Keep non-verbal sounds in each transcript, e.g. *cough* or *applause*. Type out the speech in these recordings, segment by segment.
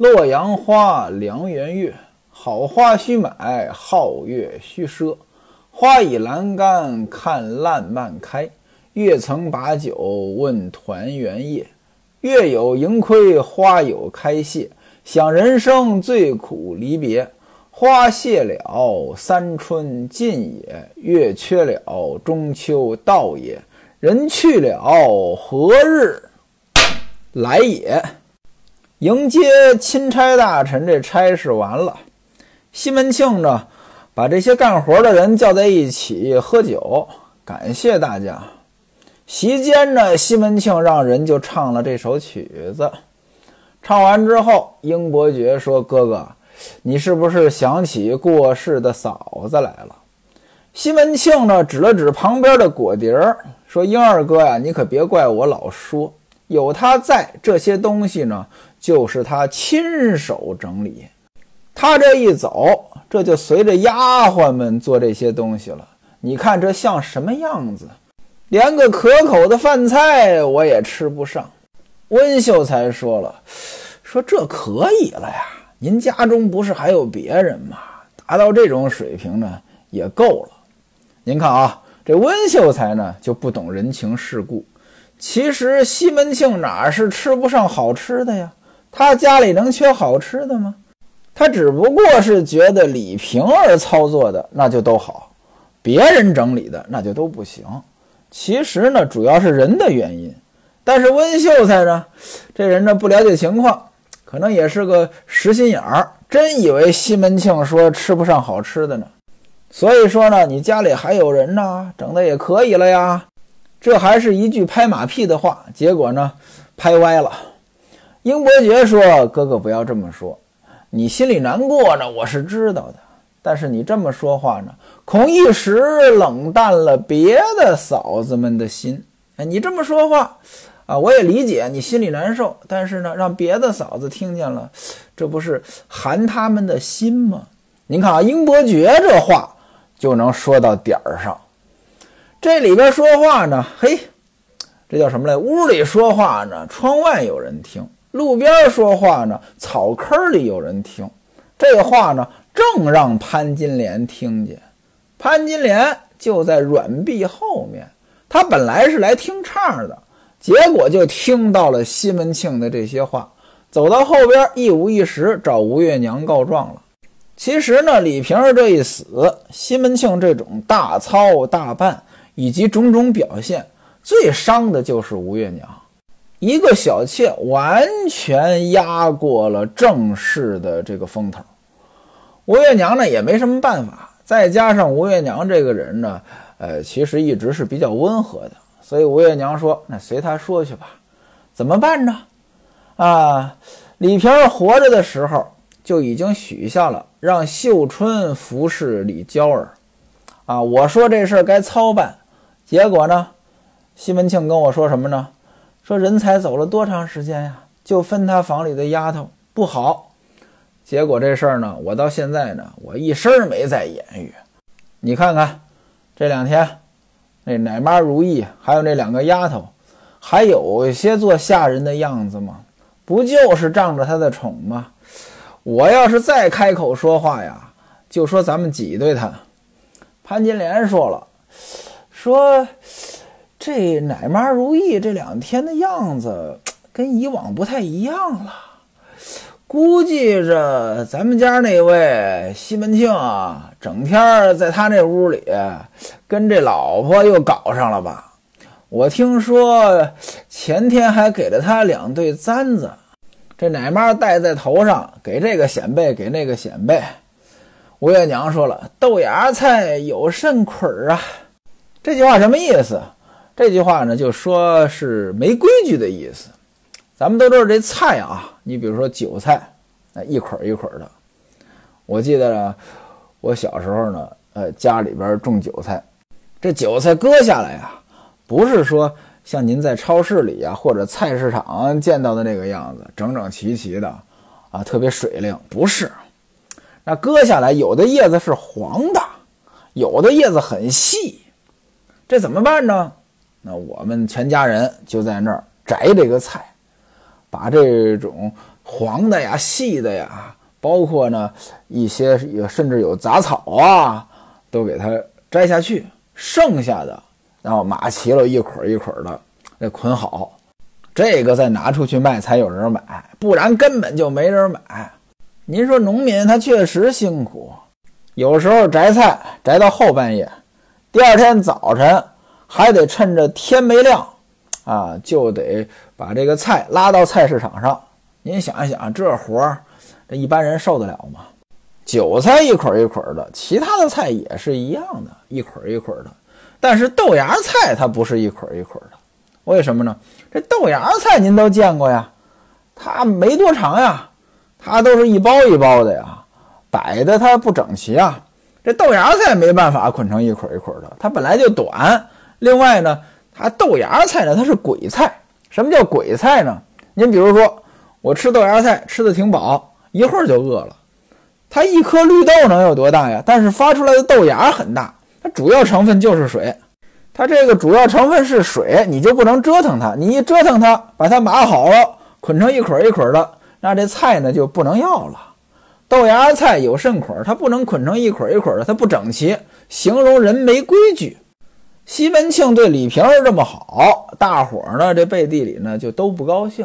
洛阳花，梁园月，好花须买，皓月须赊。花倚栏杆看烂漫开，月曾把酒问团圆夜。月有盈亏，花有开谢，想人生最苦离别。花谢了，三春尽也；月缺了，中秋到也。人去了，何日来也？迎接钦差大臣，这差事完了。西门庆呢，把这些干活的人叫在一起喝酒，感谢大家。席间呢，西门庆让人就唱了这首曲子。唱完之后，英伯爵说：“哥哥，你是不是想起过世的嫂子来了？”西门庆呢，指了指旁边的果碟儿，说：“英二哥呀，你可别怪我老说，有他在，这些东西呢。”就是他亲手整理，他这一走，这就随着丫鬟们做这些东西了。你看这像什么样子？连个可口的饭菜我也吃不上。温秀才说了：“说这可以了呀，您家中不是还有别人吗？达到这种水平呢，也够了。您看啊，这温秀才呢就不懂人情世故。其实西门庆哪是吃不上好吃的呀？”他家里能缺好吃的吗？他只不过是觉得李瓶儿操作的那就都好，别人整理的那就都不行。其实呢，主要是人的原因。但是温秀才呢，这人呢不了解情况，可能也是个实心眼儿，真以为西门庆说吃不上好吃的呢。所以说呢，你家里还有人呢，整的也可以了呀。这还是一句拍马屁的话，结果呢，拍歪了。英伯爵说：“哥哥不要这么说，你心里难过呢，我是知道的。但是你这么说话呢，恐一时冷淡了别的嫂子们的心。哎，你这么说话啊，我也理解你心里难受。但是呢，让别的嫂子听见了，这不是寒他们的心吗？您看啊，英伯爵这话就能说到点儿上。这里边说话呢，嘿，这叫什么来？屋里说话呢，窗外有人听。”路边说话呢，草坑里有人听，这话呢正让潘金莲听见。潘金莲就在软壁后面，他本来是来听唱的，结果就听到了西门庆的这些话，走到后边一五一十找吴月娘告状了。其实呢，李瓶儿这一死，西门庆这种大操大办以及种种表现，最伤的就是吴月娘。一个小妾完全压过了正室的这个风头，吴月娘呢也没什么办法。再加上吴月娘这个人呢，呃，其实一直是比较温和的，所以吴月娘说：“那随他说去吧。”怎么办呢？啊，李瓶儿活着的时候就已经许下了让秀春服侍李娇儿。啊，我说这事儿该操办，结果呢，西门庆跟我说什么呢？说人才走了多长时间呀？就分他房里的丫头不好，结果这事儿呢，我到现在呢，我一声没再言语。你看看这两天，那奶妈如意，还有那两个丫头，还有些做下人的样子吗？不就是仗着他的宠吗？我要是再开口说话呀，就说咱们挤兑他。潘金莲说了，说。这奶妈如意这两天的样子跟以往不太一样了，估计着咱们家那位西门庆啊，整天在他那屋里跟这老婆又搞上了吧？我听说前天还给了他两对簪子，这奶妈戴在头上，给这个显摆，给那个显摆。吴月娘说了：“豆芽菜有肾亏啊。”这句话什么意思？这句话呢，就说是没规矩的意思。咱们都知道这菜啊，你比如说韭菜，那一捆一捆的。我记得我小时候呢，呃，家里边种韭菜，这韭菜割下来呀，不是说像您在超市里呀或者菜市场见到的那个样子，整整齐齐的啊，特别水灵。不是，那割下来有的叶子是黄的，有的叶子很细，这怎么办呢？那我们全家人就在那儿摘这个菜，把这种黄的呀、细的呀，包括呢一些甚至有杂草啊，都给它摘下去，剩下的然后码齐了一捆一捆的，给捆好，这个再拿出去卖才有人买，不然根本就没人买。您说农民他确实辛苦，有时候摘菜摘到后半夜，第二天早晨还得趁着天没亮，啊，就得把这个菜拉到菜市场上。您想一想，这活儿，这一般人受得了吗？韭菜一捆一捆的，其他的菜也是一样的，一捆一捆的。但是豆芽菜它不是一捆一捆的，为什么呢？这豆芽菜您都见过呀，它没多长呀。它都是一包一包的呀，摆的它不整齐啊。这豆芽菜没办法捆成一捆一捆的，它本来就短。另外呢，它豆芽菜呢，它是鬼菜。什么叫鬼菜呢？您比如说，我吃豆芽菜吃的挺饱，一会儿就饿了。它一颗绿豆能有多大呀？但是发出来的豆芽很大，它主要成分就是水。它这个主要成分是水，你就不能折腾它。你一折腾它，把它码好了，捆成一捆一捆的。那这菜呢就不能要了。豆芽菜有肾捆，它不能捆成一捆一捆的，它不整齐，形容人没规矩。西门庆对李瓶儿这么好，大伙儿呢这背地里呢就都不高兴。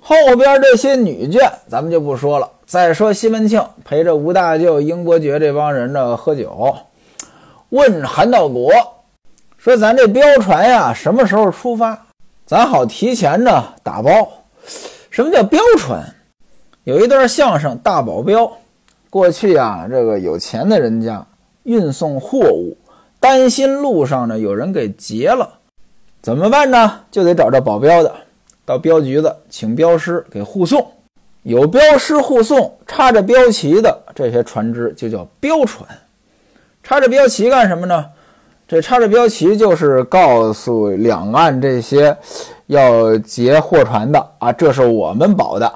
后边这些女眷咱们就不说了。再说西门庆陪着吴大舅、英伯爵这帮人呢喝酒，问韩道国说：“咱这镖船呀什么时候出发？咱好提前呢打包。”什么叫镖船？有一段相声《大保镖》，过去啊，这个有钱的人家运送货物，担心路上呢有人给劫了，怎么办呢？就得找这保镖的，到镖局子请镖师给护送。有镖师护送，插着镖旗的这些船只就叫镖船。插着镖旗干什么呢？这插着标旗就是告诉两岸这些要劫货船的啊，这是我们保的。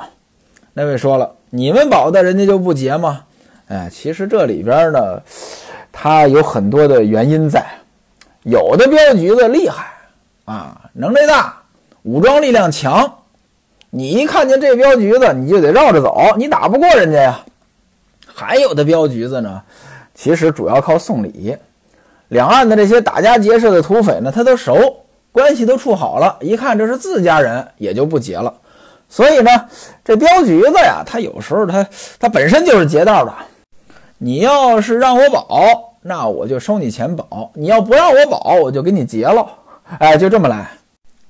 那位说了，你们保的，人家就不劫吗？哎，其实这里边呢，它有很多的原因在。有的镖局子厉害啊，能耐大，武装力量强，你一看见这镖局子，你就得绕着走，你打不过人家呀。还有的镖局子呢，其实主要靠送礼。两岸的这些打家劫舍的土匪呢，他都熟，关系都处好了，一看这是自家人，也就不劫了。所以呢，这镖局子呀，他有时候他他本身就是劫道的。你要是让我保，那我就收你钱保；你要不让我保，我就给你劫了。哎，就这么来，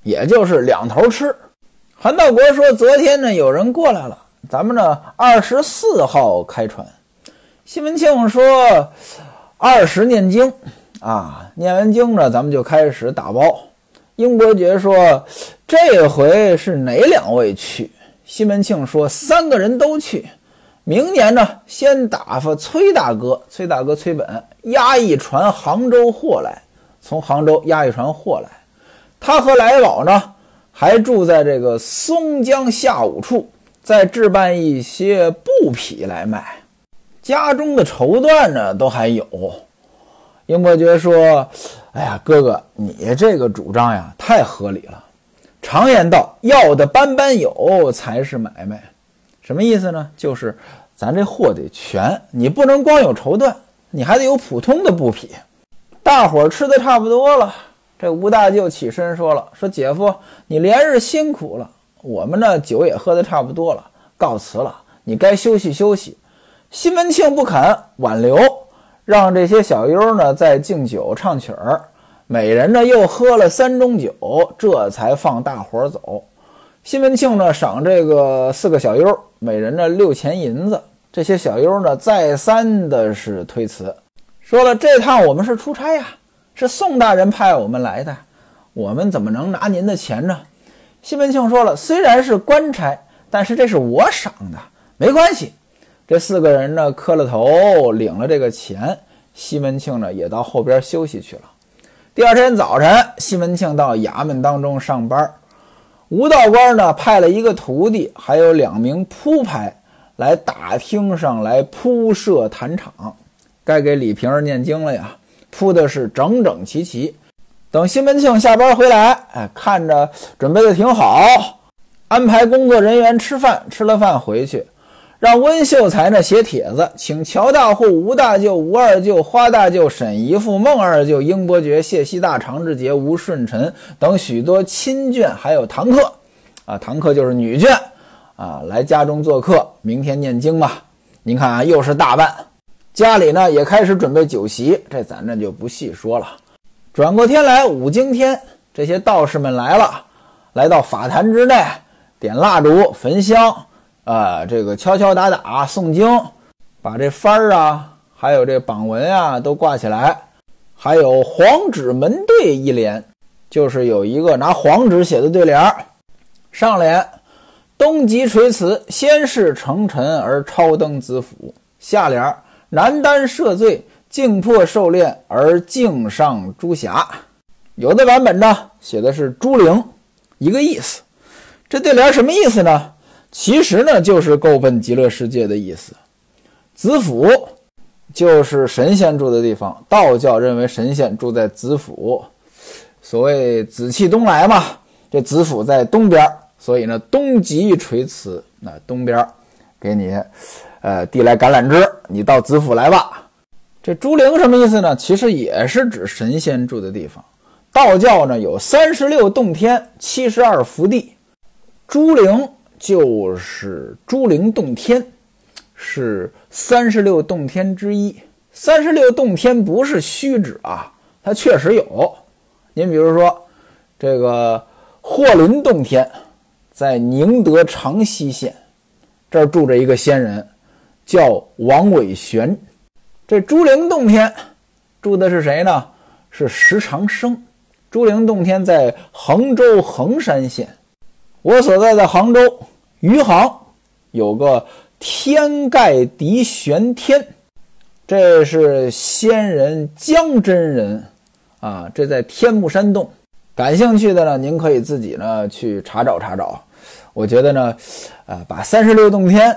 也就是两头吃。韩道国说：“昨天呢，有人过来了，咱们呢二十四号开船。”西门庆说：“二十念经。”啊，念完经呢，咱们就开始打包。英伯爵说：“这回是哪两位去？”西门庆说：“三个人都去。明年呢，先打发崔大哥，崔大哥崔本押一船杭州货来，从杭州押一船货来。他和来宝呢，还住在这个松江下五处，再置办一些布匹来卖。家中的绸缎呢，都还有。”英伯爵说：“哎呀，哥哥，你这个主张呀，太合理了。常言道，要的班班有才是买卖。什么意思呢？就是咱这货得全，你不能光有绸缎，你还得有普通的布匹。大伙儿吃的差不多了，这吴大舅起身说了：‘说姐夫，你连日辛苦了，我们呢酒也喝的差不多了，告辞了，你该休息休息。’西门庆不肯挽留。”让这些小优呢再敬酒唱曲儿，每人呢又喝了三盅酒，这才放大伙儿走。西门庆呢赏这个四个小优每人呢六钱银子。这些小优呢再三的是推辞，说了这趟我们是出差呀，是宋大人派我们来的，我们怎么能拿您的钱呢？西门庆说了，虽然是官差，但是这是我赏的，没关系。这四个人呢，磕了头，领了这个钱。西门庆呢，也到后边休息去了。第二天早晨，西门庆到衙门当中上班。吴道官呢，派了一个徒弟，还有两名铺排来大厅上来铺设坛场，该给李瓶儿念经了呀，铺的是整整齐齐。等西门庆下班回来，哎，看着准备的挺好，安排工作人员吃饭，吃了饭回去，让温秀才呢写帖子，请乔大户、吴大舅、吴二舅、花大舅、沈姨父、孟二舅、英伯爵、谢希大、常志杰、吴顺臣等许多亲眷，还有堂客，啊，堂客就是女眷，啊，来家中做客，明天念经吧。您看啊，又是大办，家里呢也开始准备酒席，这咱这就不细说了。转过天来，五更天，这些道士们来了，来到法坛之内。点蜡烛、焚香，啊，这个敲敲打打诵经，把这幡儿啊，还有这榜文啊都挂起来，还有黄纸门对一联，就是有一个拿黄纸写的对联儿，上联东极垂辞，先是成臣而超登子府，下联南丹赦罪，靖破狩猎而敬上朱霞，有的版本呢写的是朱陵，一个意思。这对联什么意思呢？其实呢，就是够奔极乐世界的意思。子府就是神仙住的地方，道教认为神仙住在子府，所谓紫气东来嘛。这子府在东边，所以呢，东极垂辞，那东边给你，呃，递来橄榄枝，你到子府来吧。这朱陵什么意思呢？其实也是指神仙住的地方。道教呢有三十六洞天，七十二福地。朱陵就是朱陵洞天，是三十六洞天之一。三十六洞天不是虚指啊，它确实有。您比如说，这个霍林洞天在宁德长溪县，这儿住着一个仙人，叫王伟玄。这朱灵洞天住的是谁呢？是石长生。朱灵洞天在衡州衡山县。我所在的杭州余杭有个天盖地玄天，这是仙人江真人啊，这在天目山洞。感兴趣的呢，您可以自己呢去查找查找。我觉得呢，啊，把三十六洞天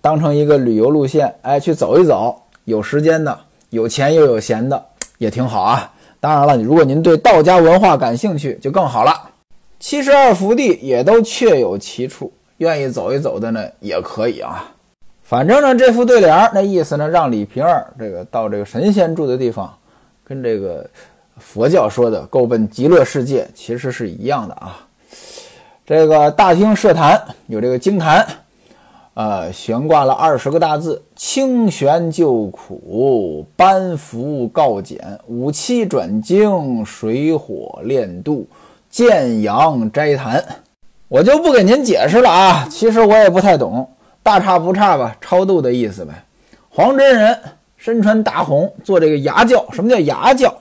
当成一个旅游路线，哎，去走一走。有时间的、有钱又有闲的也挺好啊。当然了，如果您对道家文化感兴趣，就更好了。七十二福地也都确有其处，愿意走一走的呢也可以啊。反正呢，这副对联那意思呢，让李瓶儿这个到这个神仙住的地方，跟这个佛教说的够奔极乐世界其实是一样的啊。这个大厅设坛有这个经坛，呃，悬挂了二十个大字：清玄救苦，班福告简，五七转经，水火炼度。建阳斋坛，我就不给您解释了啊。其实我也不太懂，大差不差吧，超度的意思呗。黄真人身穿大红，做这个牙教。什么叫牙教？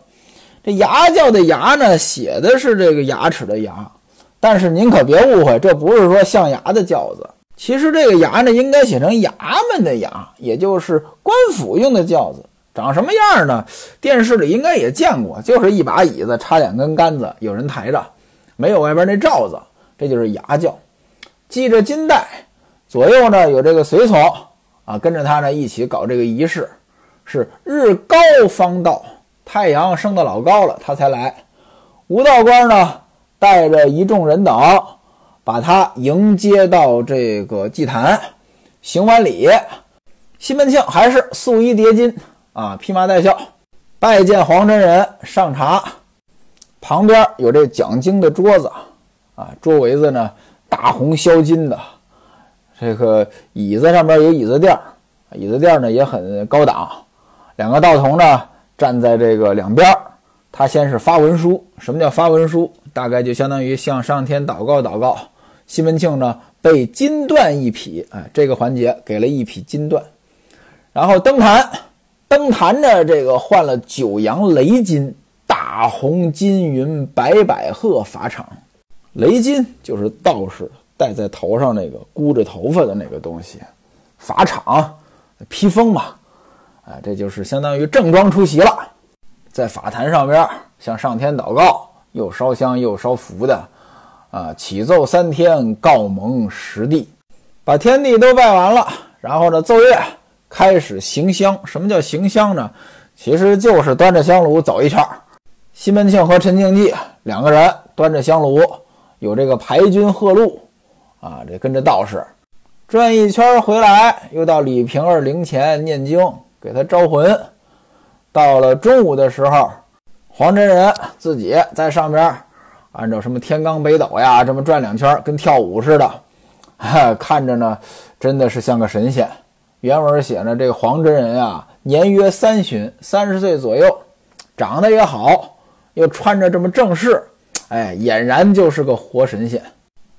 这牙教的牙呢，写的是这个牙齿的牙，但是您可别误会，这不是说象牙的轿子。其实这个牙呢，应该写成衙门的衙，也就是官府用的轿子。长什么样呢？电视里应该也见过，就是一把椅子，插两根杆子，有人抬着。没有外边那罩子，这就是牙轿，系着金带，左右呢有这个随从啊，跟着他呢一起搞这个仪式，是日高方到，太阳升得老高了，他才来。吴道官呢带着一众人等，把他迎接到这个祭坛，行完礼，西门庆还是素衣叠金啊，披麻戴孝，拜见黄真人，上茶。旁边有这讲经的桌子，啊，桌围子呢大红镶金的，这个椅子上面有椅子垫椅子垫呢也很高档。两个道童呢站在这个两边他先是发文书。什么叫发文书？大概就相当于向上天祷告祷告。西门庆呢被金缎一匹，哎，这个环节给了一匹金缎，然后登坛，登坛的这个换了九阳雷金。大红金云白百鹤法场，雷金就是道士戴在头上那个箍着头发的那个东西，法场披风嘛，啊，这就是相当于正装出席了，在法坛上边向上天祷告，又烧香又烧符的，啊，启奏三天，告蒙十地，把天地都拜完了，然后呢奏乐，开始行香。什么叫行香呢？其实就是端着香炉走一圈。西门庆和陈庆记两个人端着香炉，有这个排军贺路，啊，这跟着道士转一圈回来，又到李瓶儿灵前念经，给他招魂。到了中午的时候，黄真人自己在上边按照什么天罡北斗呀，这么转两圈，跟跳舞似的，哈 *laughs* 看着呢，真的是像个神仙。原文写着，这个黄真人啊，年约三旬，三十岁左右，长得也好，又穿着这么正式，哎，俨然就是个活神仙。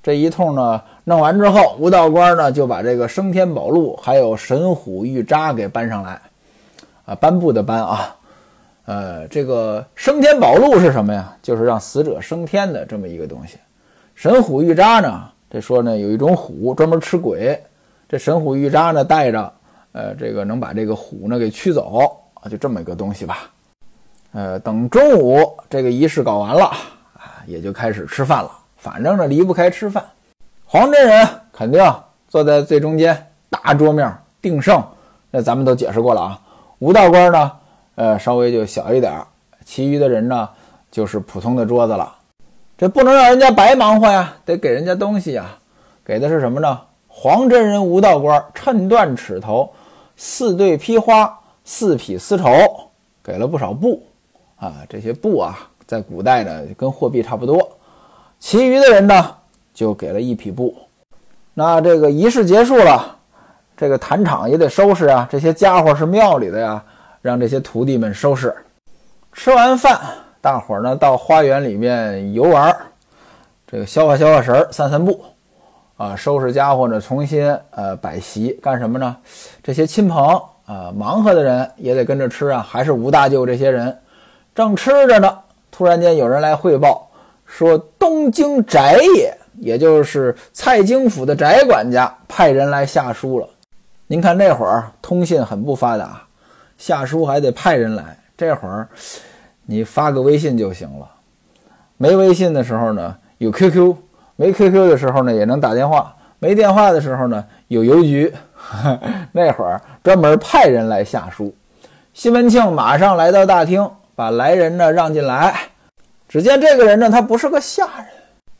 这一通呢，弄完之后，吴道官呢就把这个升天宝录还有神虎玉札给搬上来，啊，颁布的颁啊。呃，这个升天宝录是什么呀？就是让死者升天的这么一个东西。神虎玉札呢？这说呢，有一种虎专门吃鬼，这神虎玉札呢带着，呃，这个能把这个虎呢给驱走啊，就这么一个东西吧。呃，等中午这个仪式搞完了啊，也就开始吃饭了。反正呢离不开吃饭。黄真人肯定坐在最中间大桌面定胜，那咱们都解释过了啊。吴道官呢？呃，稍微就小一点，其余的人呢，就是普通的桌子了。这不能让人家白忙活呀，得给人家东西呀。给的是什么呢？黄真人吴道官衬断尺头，四对披花，四匹丝绸，给了不少布啊。这些布啊，在古代呢，跟货币差不多。其余的人呢，就给了一匹布。那这个仪式结束了，这个坛场也得收拾啊。这些家伙是庙里的呀。让这些徒弟们收拾，吃完饭，大伙儿呢到花园里面游玩，这个消化消化神儿，散散步，啊，收拾家伙呢，重新呃摆席，干什么呢？这些亲朋啊，忙活的人也得跟着吃啊，还是吴大舅这些人，正吃着呢，突然间有人来汇报说，东京翟也，也就是蔡京府的翟管家派人来下书了。您看那会儿通信很不发达。下书还得派人来，这会儿你发个微信就行了。没微信的时候呢，有 QQ；没 QQ 的时候呢，也能打电话；没电话的时候呢，有邮局。*laughs* 那会儿专门派人来下书。西门庆马上来到大厅，把来人呢让进来。只见这个人呢，他不是个下人，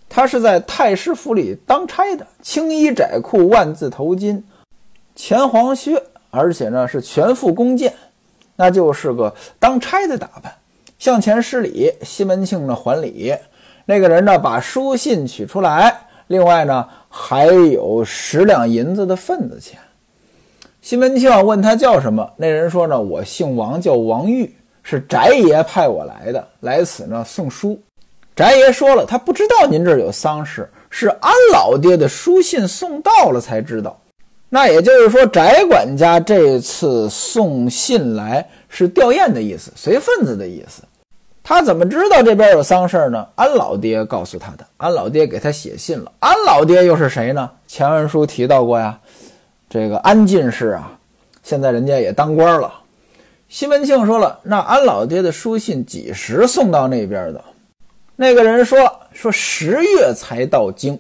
他是在太师府里当差的，青衣窄裤，万字头巾，前黄靴，而且呢是全副弓箭。那就是个当差的打扮，向前施礼，西门庆呢还礼。那个人呢把书信取出来，另外呢还有十两银子的份子钱。西门庆问他叫什么，那人说呢我姓王，叫王玉，是翟爷派我来的，来此呢送书。翟爷说了，他不知道您这儿有丧事，是安老爹的书信送到了才知道。那也就是说，翟管家这次送信来是吊唁的意思，随份子的意思。他怎么知道这边有丧事呢？安老爹告诉他的。安老爹给他写信了。安老爹又是谁呢？前文书提到过呀，这个安进士啊，现在人家也当官了。西门庆说了，那安老爹的书信几时送到那边的？那个人说，说十月才到京。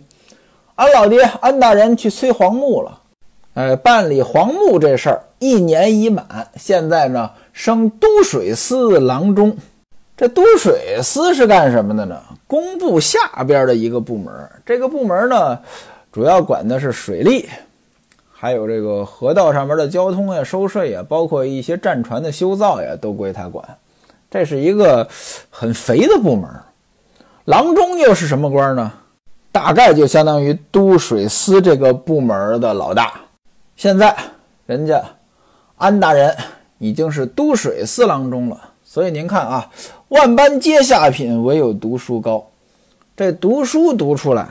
安老爹，安大人去催黄木了。呃，办理黄木这事儿一年已满，现在呢升都水司郎中。这都水司是干什么的呢？工部下边的一个部门。这个部门呢，主要管的是水利，还有这个河道上面的交通呀、收税呀，包括一些战船的修造呀，都归他管。这是一个很肥的部门。郎中又是什么官呢？大概就相当于都水司这个部门的老大。现在人家安大人已经是都水司郎中了，所以您看啊，万般皆下品，唯有读书高。这读书读出来，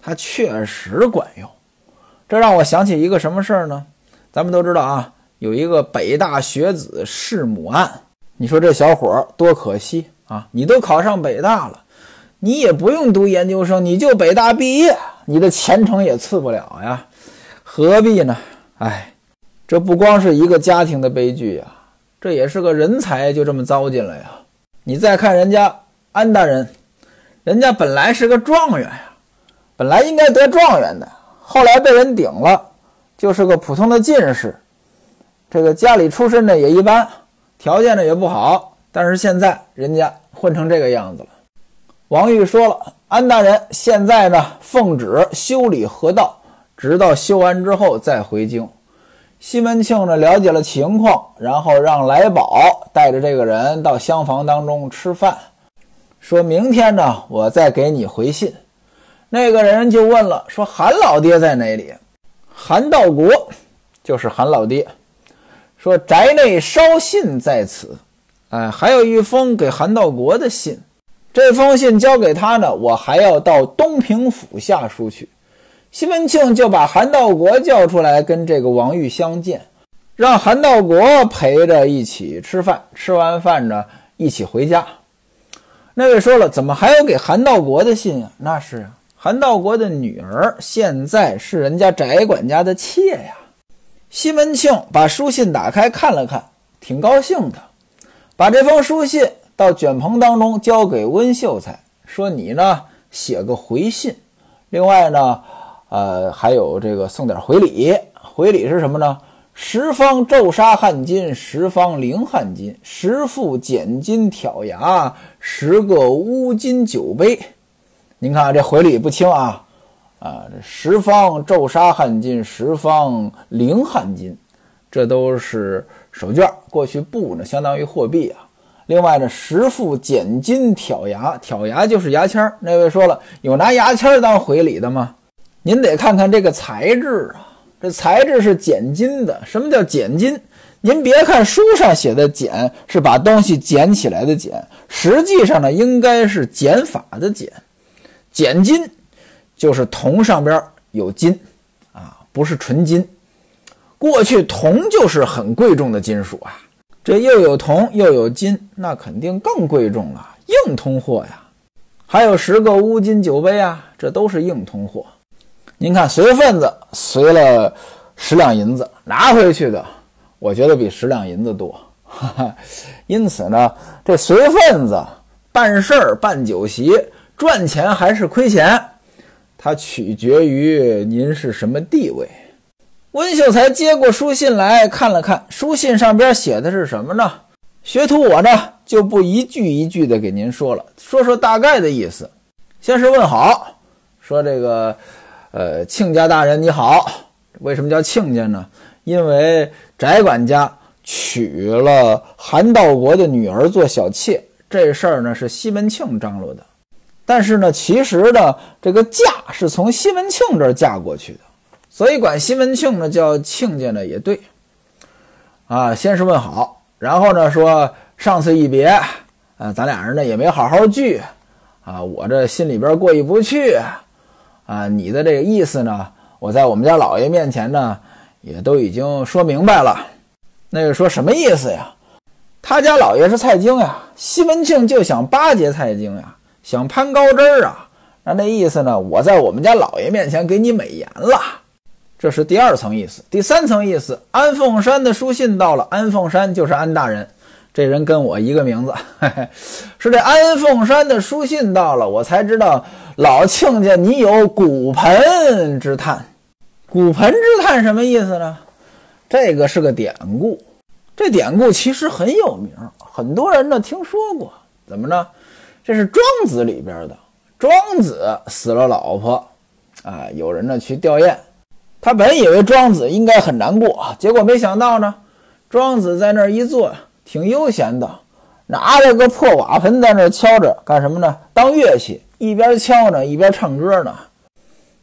它确实管用。这让我想起一个什么事儿呢？咱们都知道啊，有一个北大学子弑母案。你说这小伙儿多可惜啊！你都考上北大了，你也不用读研究生，你就北大毕业，你的前程也次不了呀，何必呢？哎，这不光是一个家庭的悲剧呀，这也是个人才就这么糟践了呀。你再看人家安大人，人家本来是个状元呀，本来应该得状元的，后来被人顶了，就是个普通的进士。这个家里出身呢也一般，条件呢也不好，但是现在人家混成这个样子了。王玉说了，安大人现在呢奉旨修理河道。直到修完之后再回京。西门庆呢了解了情况，然后让来宝带着这个人到厢房当中吃饭，说明天呢我再给你回信。那个人就问了，说韩老爹在哪里？韩道国就是韩老爹，说宅内捎信在此。哎，还有一封给韩道国的信，这封信交给他呢，我还要到东平府下书去。西门庆就把韩道国叫出来跟这个王玉相见，让韩道国陪着一起吃饭。吃完饭呢，一起回家。那位说了，怎么还有给韩道国的信啊？那是韩道国的女儿，现在是人家翟管家的妾呀。西门庆把书信打开看了看，挺高兴的，把这封书信到卷棚当中交给温秀才，说：“你呢，写个回信。另外呢。”呃，还有这个送点回礼，回礼是什么呢？十方骤杀汗金，十方灵汗金，十副剪金挑牙，十个乌金酒杯。您看这回礼不轻啊！啊，十方骤杀汗金，十方灵汗金，这都是手绢，过去布呢相当于货币啊。另外呢，十副剪金挑牙，挑牙就是牙签儿那位说了，有拿牙签儿当回礼的吗？您得看看这个材质啊，这材质是剪金的。什么叫剪金？您别看书上写的“剪”是把东西捡起来的“捡”，实际上呢，应该是减法的“减”。剪金就是铜上边有金啊，不是纯金。过去铜就是很贵重的金属啊，这又有铜又有金，那肯定更贵重了，硬通货呀。还有十个乌金酒杯啊，这都是硬通货。您看，随份子随了十两银子拿回去的，我觉得比十两银子多。*laughs* 因此呢，这随份子办事儿、办酒席赚钱还是亏钱，它取决于您是什么地位。温秀才接过书信来看了看，书信上边写的是什么呢？学徒我呢就不一句一句的给您说了，说说大概的意思。先是问好，说这个。呃，亲家大人你好，为什么叫亲家呢？因为翟管家娶了韩道国的女儿做小妾，这事儿呢是西门庆张罗的。但是呢，其实呢，这个嫁是从西门庆这儿嫁过去的，所以管西门庆呢叫亲家呢也对。啊，先是问好，然后呢说上次一别，啊，咱俩人呢也没好好聚，啊，我这心里边过意不去。啊，你的这个意思呢？我在我们家老爷面前呢，也都已经说明白了。那个说什么意思呀？他家老爷是蔡京呀，西门庆就想巴结蔡京呀，想攀高枝儿啊。那那意思呢？我在我们家老爷面前给你美言了，这是第二层意思。第三层意思，安凤山的书信到了，安凤山就是安大人。这人跟我一个名字，*laughs* 是这安凤山的书信到了，我才知道老亲家你有骨盆之叹。骨盆之叹什么意思呢？这个是个典故，这典故其实很有名，很多人呢听说过。怎么呢？这是庄子里边的。庄子死了老婆，啊，有人呢去吊唁，他本以为庄子应该很难过，结果没想到呢，庄子在那儿一坐。挺悠闲的，拿着个破瓦盆在那儿敲着，干什么呢？当乐器，一边敲呢，一边唱歌呢。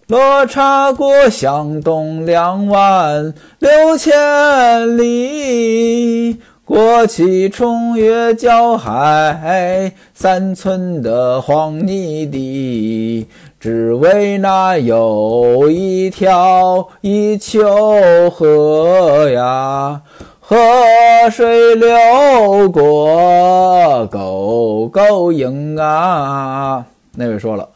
落茶过向东两万六千里，过起冲越交海三寸的黄泥地，只为那有一条一丘河呀。河水流过沟沟营啊！那位说了，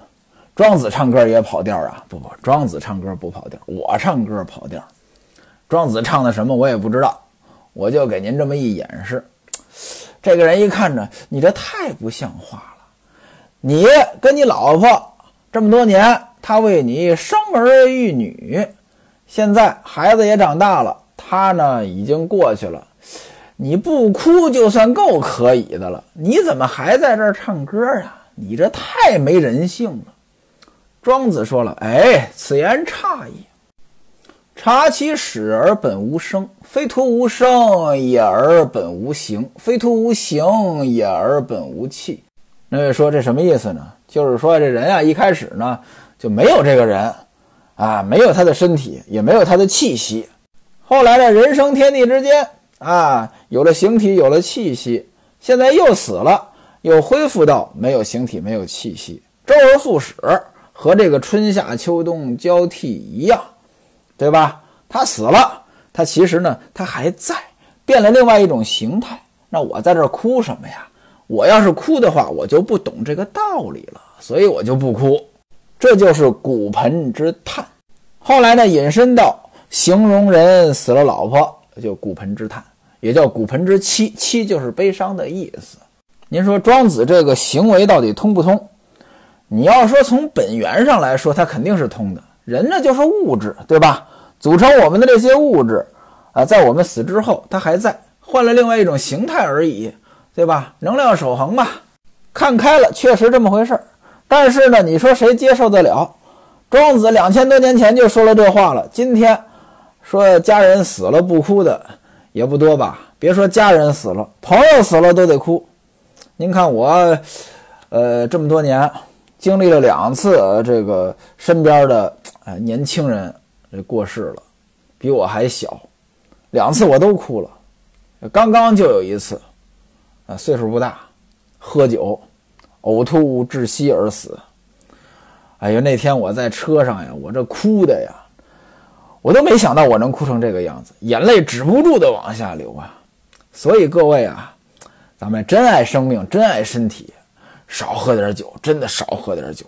庄子唱歌也跑调啊？不不，庄子唱歌不跑调，我唱歌跑调。庄子唱的什么我也不知道，我就给您这么一演示。这个人一看着你这太不像话了。你跟你老婆这么多年，她为你生儿育女，现在孩子也长大了。他呢已经过去了，你不哭就算够可以的了。你怎么还在这儿唱歌啊？你这太没人性了。庄子说了：“哎，此言差矣。察其始而本无生，非徒无生也而本无形，非徒无形也而本无气。那位说这什么意思呢？就是说这人啊，一开始呢就没有这个人啊，没有他的身体，也没有他的气息。后来呢，人生天地之间啊，有了形体，有了气息，现在又死了，又恢复到没有形体，没有气息，周而复始。和这个春夏秋冬交替一样，对吧？他死了，他其实呢，他还在，变了另外一种形态。那我在这哭什么呀？我要是哭的话，我就不懂这个道理了，所以我就不哭。这就是骨盆之叹。后来呢，引申到形容人死了老婆，就骨盆之叹，也叫骨盆之凄。凄就是悲伤的意思。您说庄子这个行为到底通不通？你要说从本源上来说，它肯定是通的。人呢就是物质，对吧？组成我们的这些物质，啊，在我们死之后，它还在，换了另外一种形态而已，对吧？能量守恒嘛，看开了，确实这么回事儿。但是呢，你说谁接受得了？庄子两千多年前就说了这话了，今天说家人死了不哭的也不多吧？别说家人死了，朋友死了都得哭。您看我，呃，这么多年。经历了两次，这个身边的哎年轻人这过世了，比我还小，两次我都哭了。刚刚就有一次，啊岁数不大，喝酒呕吐窒息而死。哎呦，那天我在车上呀，我这哭的呀，我都没想到我能哭成这个样子，眼泪止不住的往下流啊。所以各位啊，咱们真爱生命，真爱身体。少喝点酒，真的少喝点酒。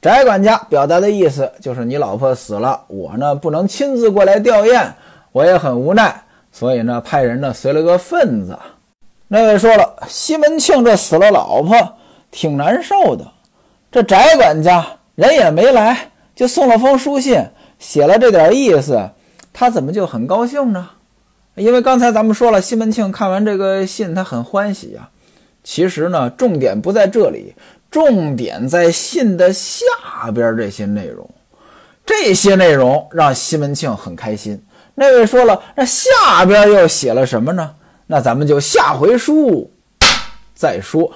翟管家表达的意思就是：你老婆死了，我呢不能亲自过来吊唁，我也很无奈，所以呢派人呢随了个份子。那位说了，西门庆这死了老婆，挺难受的。这翟管家人也没来，就送了封书信，写了这点意思，他怎么就很高兴呢？因为刚才咱们说了，西门庆看完这个信，他很欢喜呀。其实呢，重点不在这里，重点在信的下边这些内容。这些内容让西门庆很开心。那位说了，那下边又写了什么呢？那咱们就下回书再说。